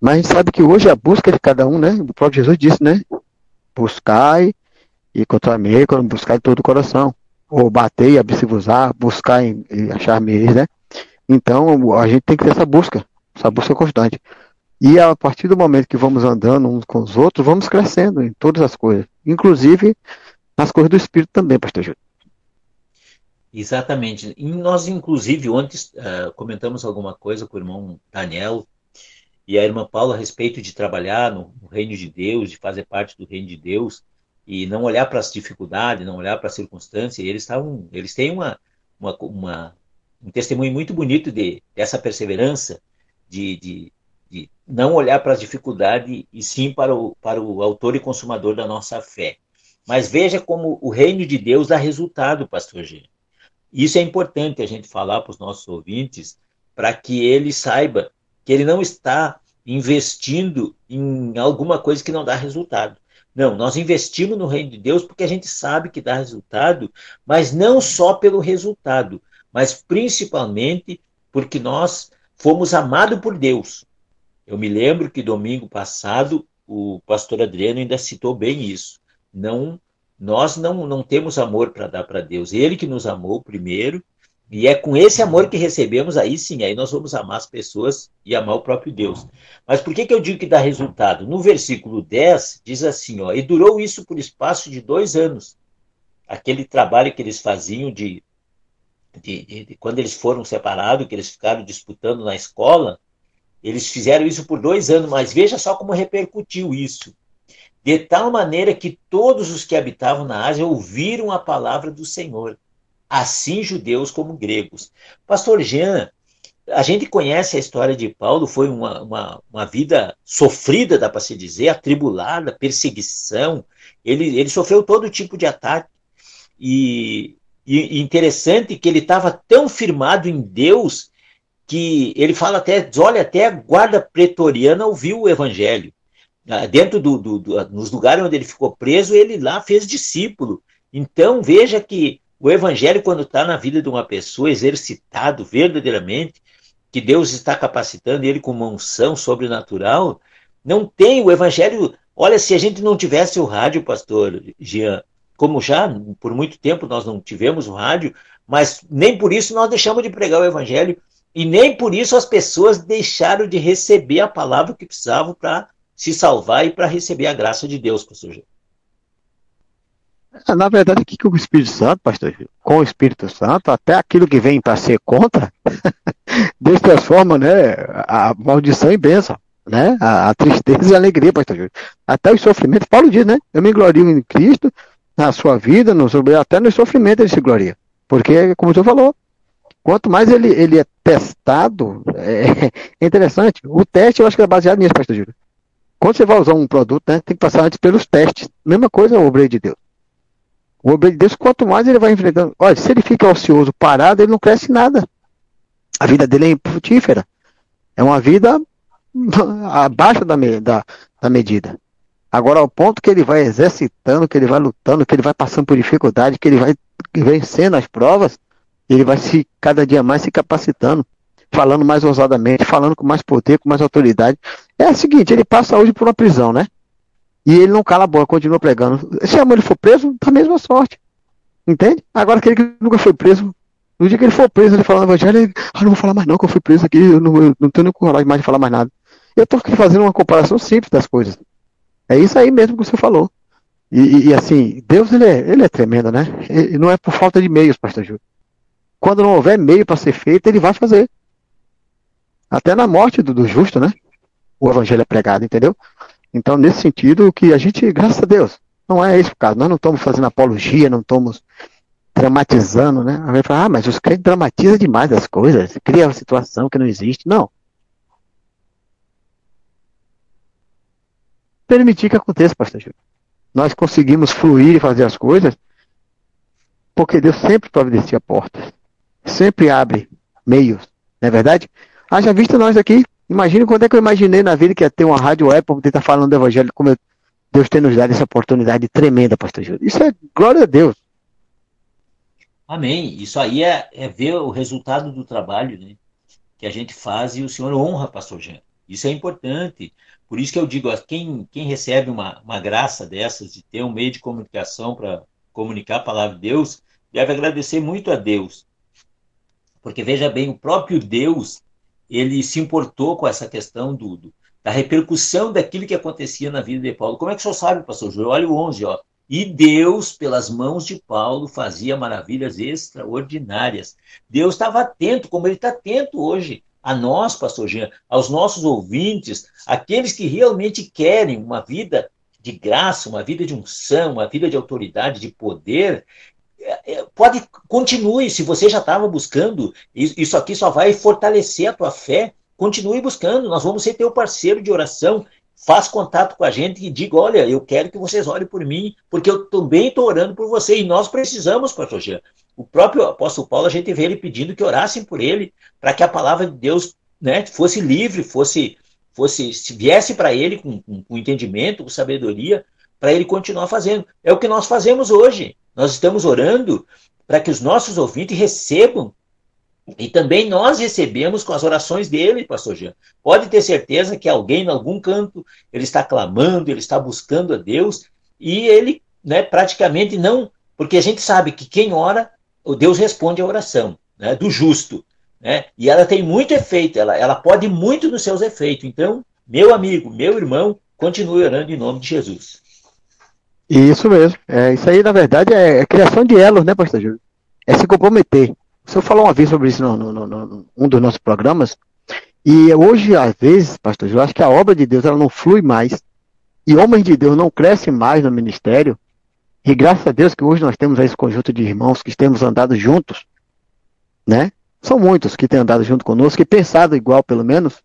L: Mas a gente sabe que hoje a busca de cada um, né? O próprio Jesus disse, né? Buscai e encontrar-me quando buscar de todo o coração. Ou bater e abrir-se-vos-á, buscar e achar-me né? Então a gente tem que ter essa busca, essa busca constante. E a partir do momento que vamos andando uns com os outros, vamos crescendo em todas as coisas, inclusive nas coisas do Espírito também, pastor Júlio.
M: Exatamente. E nós, inclusive, ontem uh, comentamos alguma coisa com o irmão Daniel e a irmã Paula a respeito de trabalhar no, no reino de Deus, de fazer parte do reino de Deus e não olhar para as dificuldades, não olhar para as circunstâncias. eles estavam, eles têm uma, uma, uma, um testemunho muito bonito de, dessa perseverança, de, de, de não olhar para as dificuldades e sim para o, para o autor e consumador da nossa fé. Mas veja como o reino de Deus dá resultado, pastor G. Isso é importante a gente falar para os nossos ouvintes, para que ele saiba que ele não está investindo em alguma coisa que não dá resultado. Não, nós investimos no reino de Deus porque a gente sabe que dá resultado, mas não só pelo resultado, mas principalmente porque nós fomos amados por Deus. Eu me lembro que domingo passado o pastor Adriano ainda citou bem isso. Não, nós não, não temos amor para dar para Deus. Ele que nos amou primeiro, e é com esse amor que recebemos, aí sim, aí nós vamos amar as pessoas e amar o próprio Deus. Mas por que, que eu digo que dá resultado? No versículo 10, diz assim, ó, e durou isso por espaço de dois anos. Aquele trabalho que eles faziam de, de, de, de quando eles foram separados, que eles ficaram disputando na escola, eles fizeram isso por dois anos, mas veja só como repercutiu isso. De tal maneira que todos os que habitavam na Ásia ouviram a palavra do Senhor, assim judeus como gregos. Pastor Jean, a gente conhece a história de Paulo, foi uma, uma, uma vida sofrida, dá para se dizer, atribulada, perseguição. Ele, ele sofreu todo tipo de ataque. E, e interessante que ele estava tão firmado em Deus que ele fala até, olha, até a guarda pretoriana ouviu o evangelho. Ah, dentro do, do, do, nos lugares onde ele ficou preso, ele lá fez discípulo. Então, veja que o evangelho, quando está na vida de uma pessoa, exercitado verdadeiramente, que Deus está capacitando ele com uma unção sobrenatural, não tem o evangelho. Olha, se a gente não tivesse o rádio, pastor Jean, como já por muito tempo nós não tivemos o rádio, mas nem por isso nós deixamos de pregar o evangelho e nem por isso as pessoas deixaram de receber a palavra que precisavam para se salvar e para receber a graça de Deus, pastor Gil.
L: É, na verdade, o que, o Espírito Santo, pastor com o Espírito Santo, até aquilo que vem para ser contra, [laughs] Deus transforma né, a maldição em bênção, né? A, a tristeza e a alegria, pastor Gil. Até os sofrimentos, Paulo diz, né? Eu me glorio em Cristo, na sua vida, no, até no sofrimento ele se gloria. Porque, como o senhor falou, quanto mais ele, ele é testado, é, [laughs] é interessante. O teste eu acho que é baseado nisso, pastor Júlio. Quando você vai usar um produto, né, tem que passar antes pelos testes. Mesma coisa o obreiro de Deus. O Deus, quanto mais ele vai enfrentando. Olha, se ele fica ocioso, parado, ele não cresce nada. A vida dele é infrutífera. É uma vida [laughs] abaixo da, da, da medida. Agora, ao ponto que ele vai exercitando, que ele vai lutando, que ele vai passando por dificuldade, que ele vai vencendo as provas, ele vai se cada dia mais se capacitando, falando mais ousadamente, falando com mais poder, com mais autoridade. É o seguinte, ele passa hoje por uma prisão, né? E ele não cala a boca, continua pregando. Se amanhã ele for preso, tá a mesma sorte. Entende? Agora aquele que nunca foi preso, no dia que ele for preso, ele fala no evangelho, ele, ah, não vou falar mais não, que eu fui preso aqui, eu não, eu não tenho nem coragem mais de falar mais nada. Eu estou fazendo uma comparação simples das coisas. É isso aí mesmo que você falou. E, e, e assim, Deus ele é, ele é tremendo, né? E não é por falta de meios, pastor Júlio. Quando não houver meio para ser feito, ele vai fazer. Até na morte do, do, justo, né? O evangelho é pregado, entendeu? Então, nesse sentido, que a gente, graças a Deus, não é esse o caso. Nós não estamos fazendo apologia, não estamos dramatizando, né? A gente fala, ah, mas os crentes dramatizam demais as coisas, cria uma situação que não existe. Não. Permitir que aconteça, pastor Júlio. Nós conseguimos fluir e fazer as coisas porque Deus sempre providencia portas sempre abre meios, não é verdade? Haja visto nós aqui, imagina quando é que eu imaginei na vida que ia ter uma rádio web para estar falando do evangelho, como Deus tem nos dado essa oportunidade tremenda, pastor Júlio. Isso é glória a Deus.
M: Amém. Isso aí é, é ver o resultado do trabalho né, que a gente faz e o Senhor honra, pastor Jean. Isso é importante. Por isso que eu digo, quem, quem recebe uma, uma graça dessas, de ter um meio de comunicação para comunicar a palavra de Deus, deve agradecer muito a Deus. Porque veja bem, o próprio Deus, ele se importou com essa questão do, do, da repercussão daquilo que acontecia na vida de Paulo. Como é que o senhor sabe, pastor Júlio? Olha o 11, ó. E Deus, pelas mãos de Paulo, fazia maravilhas extraordinárias. Deus estava atento, como ele está atento hoje a nós, pastor Jean, aos nossos ouvintes, aqueles que realmente querem uma vida de graça, uma vida de unção, uma vida de autoridade, de poder, pode continue, se você já estava buscando, isso aqui só vai fortalecer a tua fé. Continue buscando, nós vamos ser teu parceiro de oração. Faz contato com a gente e diga: olha, eu quero que vocês orem por mim, porque eu também estou orando por você. E nós precisamos, pastor Jean. O próprio apóstolo Paulo, a gente vê ele pedindo que orassem por ele, para que a palavra de Deus né, fosse livre, fosse, fosse se viesse para ele com, com, com entendimento, com sabedoria, para ele continuar fazendo. É o que nós fazemos hoje. Nós estamos orando para que os nossos ouvintes recebam E também nós recebemos com as orações dele, pastor Jean. Pode ter certeza que alguém em algum canto, ele está clamando, ele está buscando a Deus, e ele né, praticamente não, porque a gente sabe que quem ora, o Deus responde a oração né, do justo. Né? E ela tem muito efeito, ela, ela pode muito nos seus efeitos. Então, meu amigo, meu irmão, continue orando em nome de Jesus.
L: Isso mesmo. É, isso aí, na verdade, é, é criação de elos, né, pastor Júlio? É se comprometer. O senhor falou uma vez sobre isso no, um dos nossos programas. E hoje, às vezes, pastor, eu acho que a obra de Deus ela não flui mais. E homens de Deus não crescem mais no ministério. E graças a Deus que hoje nós temos esse conjunto de irmãos que temos andado juntos, né? São muitos que têm andado junto conosco e pensado igual, pelo menos.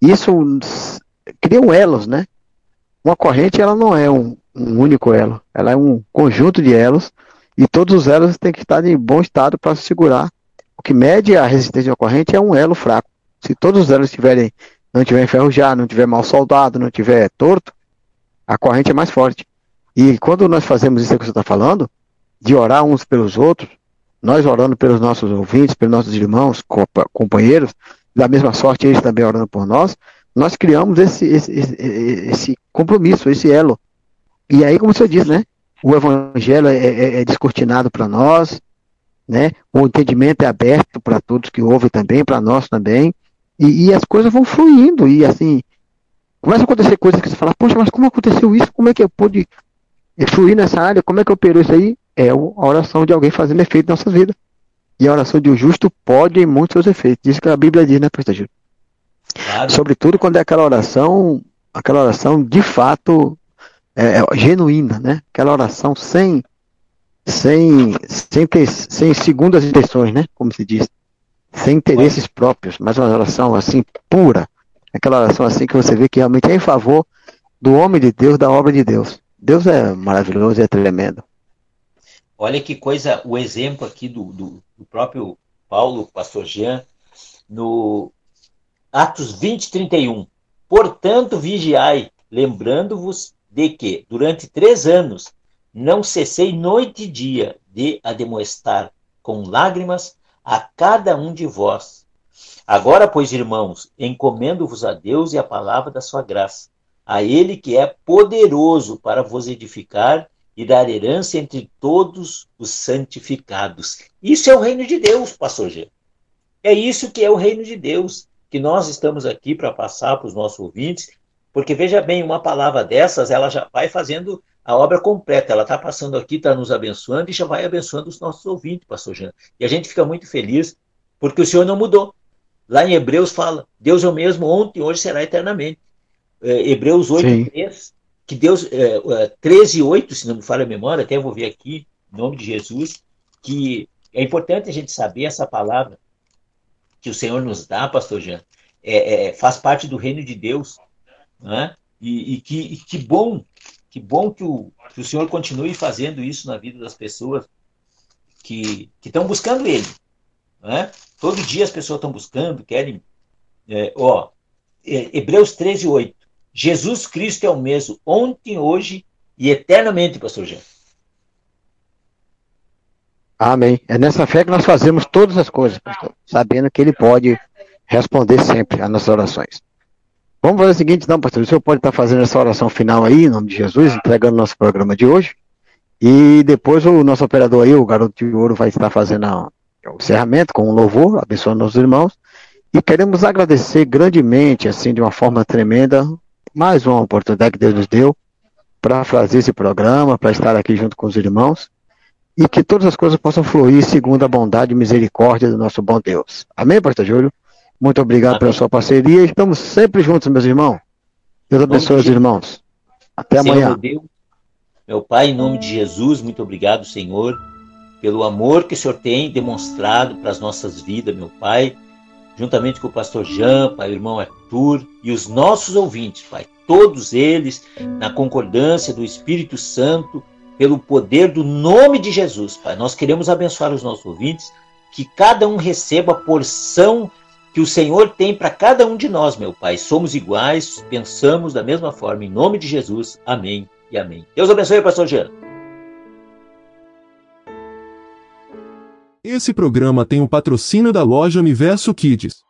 L: Isso cria um elos, né? Uma corrente, ela não é um, um único elo, ela é um conjunto de elos e todos os elos têm que estar em bom estado para segurar. O que mede a resistência à corrente é um elo fraco. Se todos os elos tiverem, não tiver enferrujado, não tiver mal soldado, não tiver torto, a corrente é mais forte. E quando nós fazemos isso que você está falando, de orar uns pelos outros, nós orando pelos nossos ouvintes, pelos nossos irmãos, companheiros, da mesma sorte eles também orando por nós, nós criamos esse, esse, esse compromisso, esse elo. E aí, como você diz, né? o evangelho é, é, é descortinado para nós, né? O entendimento é aberto para todos que ouvem também, para nós também, e, e, as coisas vão fluindo e assim começa a acontecer coisas que você fala, poxa, mas como aconteceu isso? Como é que eu pude fluir nessa área? Como é que eu operou isso aí? É a oração de alguém fazendo efeito na nossa vida. E a oração de um justo pode em muitos seus efeitos. Isso que a Bíblia diz, né, pastor Gil? Claro. Sobretudo quando é aquela oração, aquela oração de fato é, é, genuína, né? Aquela oração sem, sem, sem, ter, sem segundas intenções, né? Como se diz, sem interesses próprios, mas uma oração assim pura, aquela oração assim que você vê que realmente é em favor do homem de Deus, da obra de Deus. Deus é maravilhoso, é tremendo.
M: Olha que coisa, o exemplo aqui do, do, do próprio Paulo, pastor Jean, no Atos 20, 31. Portanto, vigiai, lembrando-vos de que, durante três anos, não cessei noite e dia de ademoestar com lágrimas a cada um de vós. Agora, pois, irmãos, encomendo-vos a Deus e a palavra da sua graça, a Ele que é poderoso para vos edificar e dar herança entre todos os santificados. Isso é o reino de Deus, pastor G. É isso que é o reino de Deus, que nós estamos aqui para passar para os nossos ouvintes porque veja bem, uma palavra dessas, ela já vai fazendo a obra completa. Ela está passando aqui, está nos abençoando e já vai abençoando os nossos ouvintes, pastor Jean. E a gente fica muito feliz, porque o Senhor não mudou. Lá em Hebreus fala, Deus é o mesmo ontem, hoje será eternamente. É, Hebreus 8, 3, que Deus, é, é, 13 e 8, se não me falha a memória, até vou ver aqui, em nome de Jesus, que é importante a gente saber essa palavra que o Senhor nos dá, pastor Jean, é, é, faz parte do reino de Deus. Né? E, e, que, e que bom, que bom que o, que o Senhor continue fazendo isso na vida das pessoas que estão buscando Ele. Né? Todo dia as pessoas estão buscando, querem. É, ó, é, Hebreus 13, 8. Jesus Cristo é o mesmo, ontem, hoje e eternamente, pastor Jean.
L: Amém. É nessa fé que nós fazemos todas as coisas, pastor, sabendo que Ele pode responder sempre às nossas orações. Vamos fazer o seguinte, então, pastor. O senhor pode estar fazendo essa oração final aí, em nome de Jesus, entregando nosso programa de hoje. E depois o nosso operador aí, o garoto de ouro, vai estar fazendo o encerramento com um louvor, abençoando nossos irmãos. E queremos agradecer grandemente, assim, de uma forma tremenda, mais uma oportunidade que Deus nos deu para fazer esse programa, para estar aqui junto com os irmãos. E que todas as coisas possam fluir segundo a bondade e misericórdia do nosso bom Deus. Amém, pastor Júlio? Muito obrigado pela sua parceria. Estamos sempre juntos, meus irmãos. Deus abençoe os irmãos. Até Senhor amanhã. Meu, Deus,
M: meu Pai, em nome de Jesus, muito obrigado, Senhor, pelo amor que o Senhor tem demonstrado para as nossas vidas, meu Pai, juntamente com o pastor Jean, Pai, o irmão Arthur e os nossos ouvintes, Pai, todos eles na concordância do Espírito Santo, pelo poder do nome de Jesus, Pai. Nós queremos abençoar os nossos ouvintes, que cada um receba a porção que o Senhor tem para cada um de nós, meu Pai. Somos iguais, pensamos da mesma forma. Em nome de Jesus. Amém e amém. Deus abençoe, pastor Jean.
J: Esse programa tem o patrocínio da loja Universo Kids.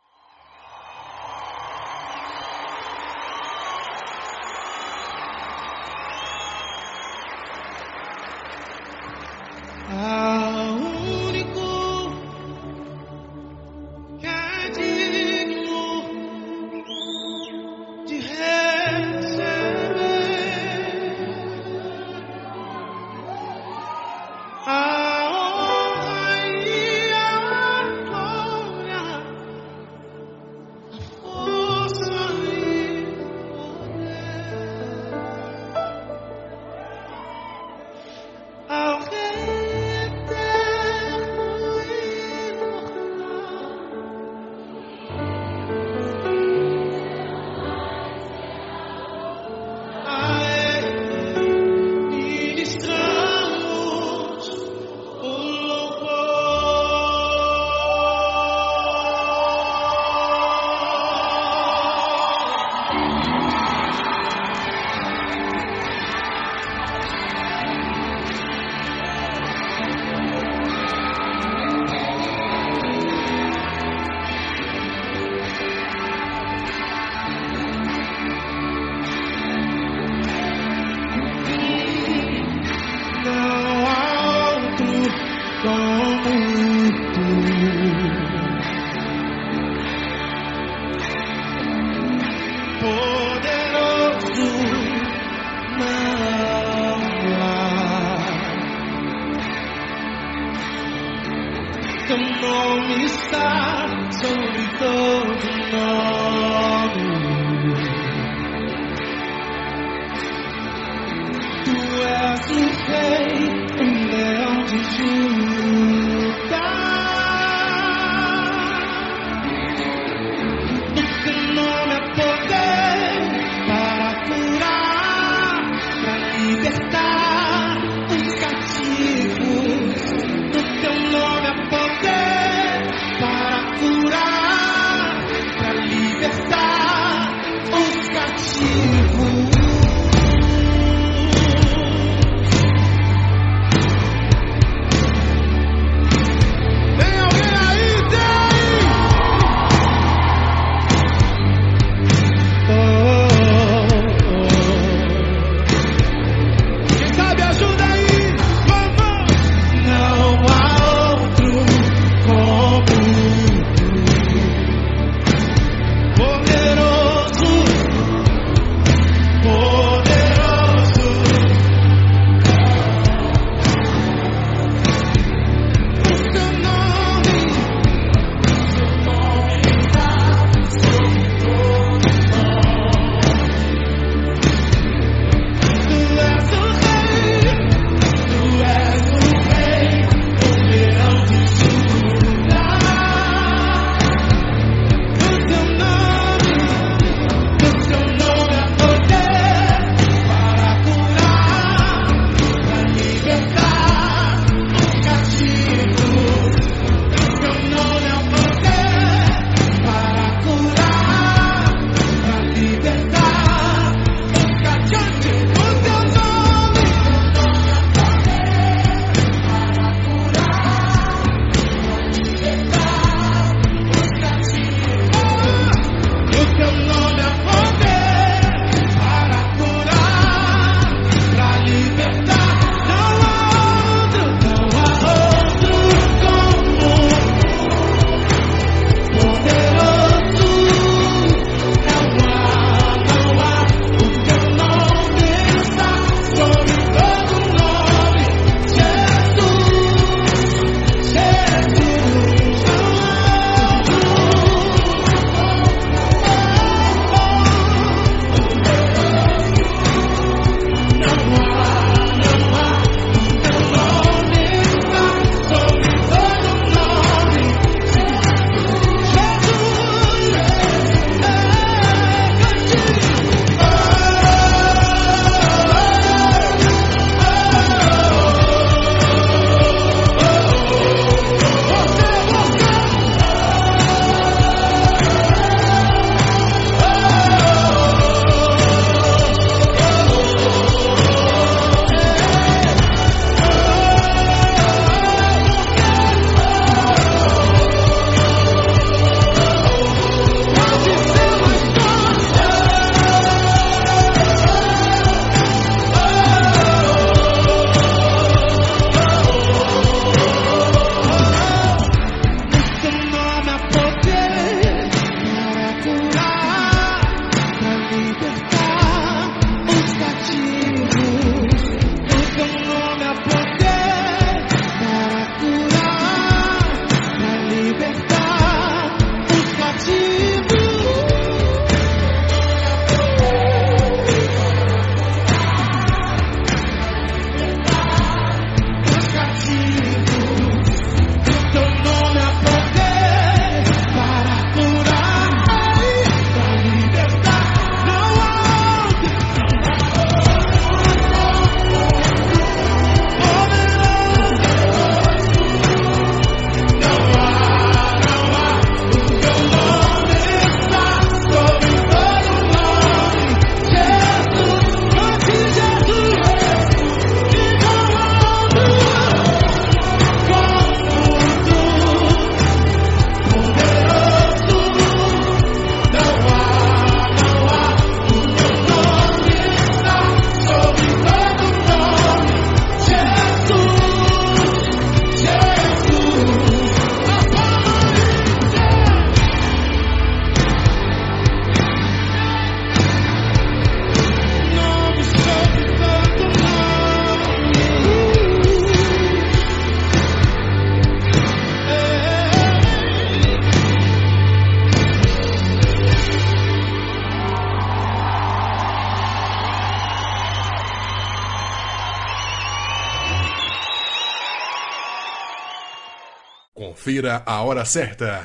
O: Confira a hora certa.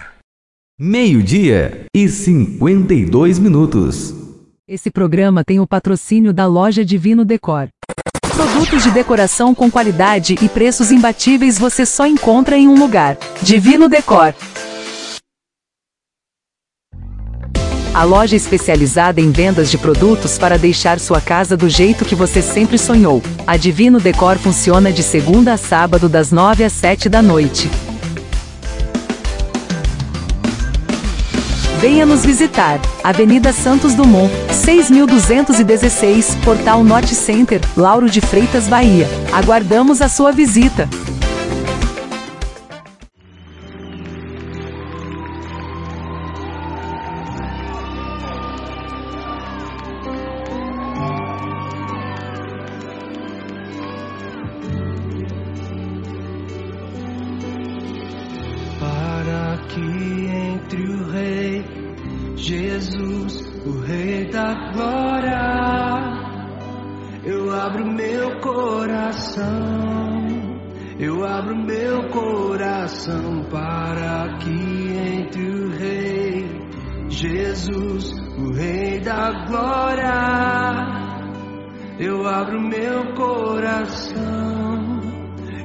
F: Meio-dia e 52 minutos.
G: Esse programa tem o patrocínio da loja Divino Decor. Produtos de decoração com qualidade e preços imbatíveis você só encontra em um lugar: Divino Decor. A loja especializada em vendas de produtos para deixar sua casa do jeito que você sempre sonhou. A Divino Decor funciona de segunda a sábado das 9 às 7 da noite. Venha nos visitar. Avenida Santos Dumont, 6216, Portal Norte Center, Lauro de Freitas, Bahia. Aguardamos a sua visita.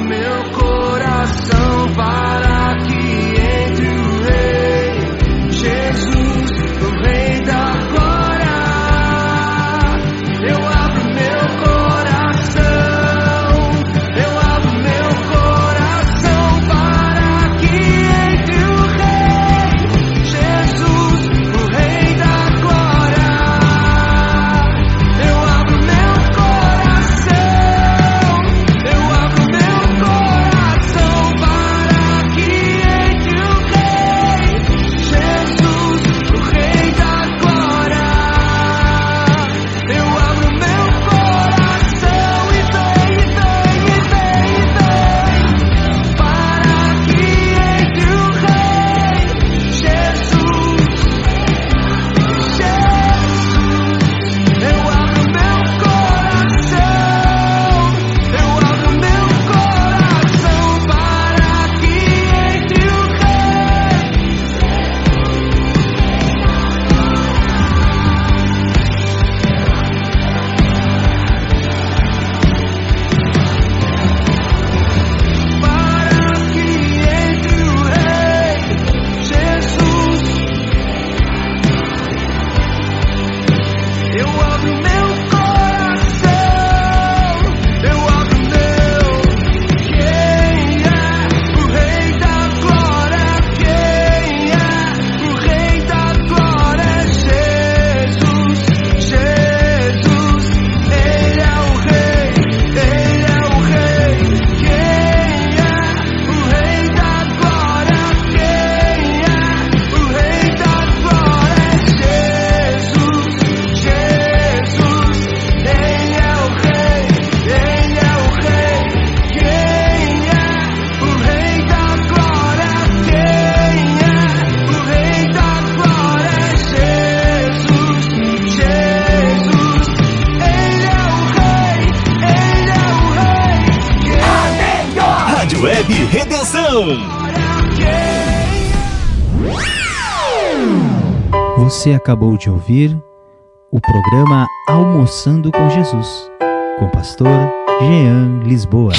P: Meu coração para
K: acabou de ouvir o programa Almoçando com Jesus, com o pastor Jean Lisboa.